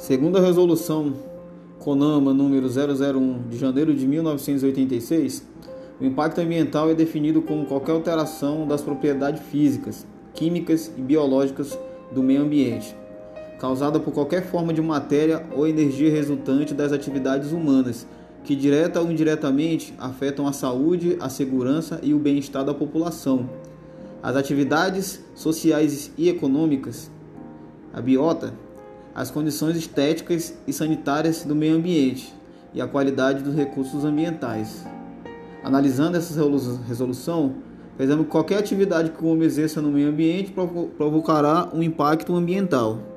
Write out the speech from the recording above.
Segundo a resolução CONAMA número 001 de janeiro de 1986, o impacto ambiental é definido como qualquer alteração das propriedades físicas, químicas e biológicas do meio ambiente, causada por qualquer forma de matéria ou energia resultante das atividades humanas, que direta ou indiretamente afetam a saúde, a segurança e o bem-estar da população. As atividades sociais e econômicas, a biota, as condições estéticas e sanitárias do meio ambiente e a qualidade dos recursos ambientais. Analisando essa resolução, fizemos que qualquer atividade que o homem exerça no meio ambiente provocará um impacto ambiental.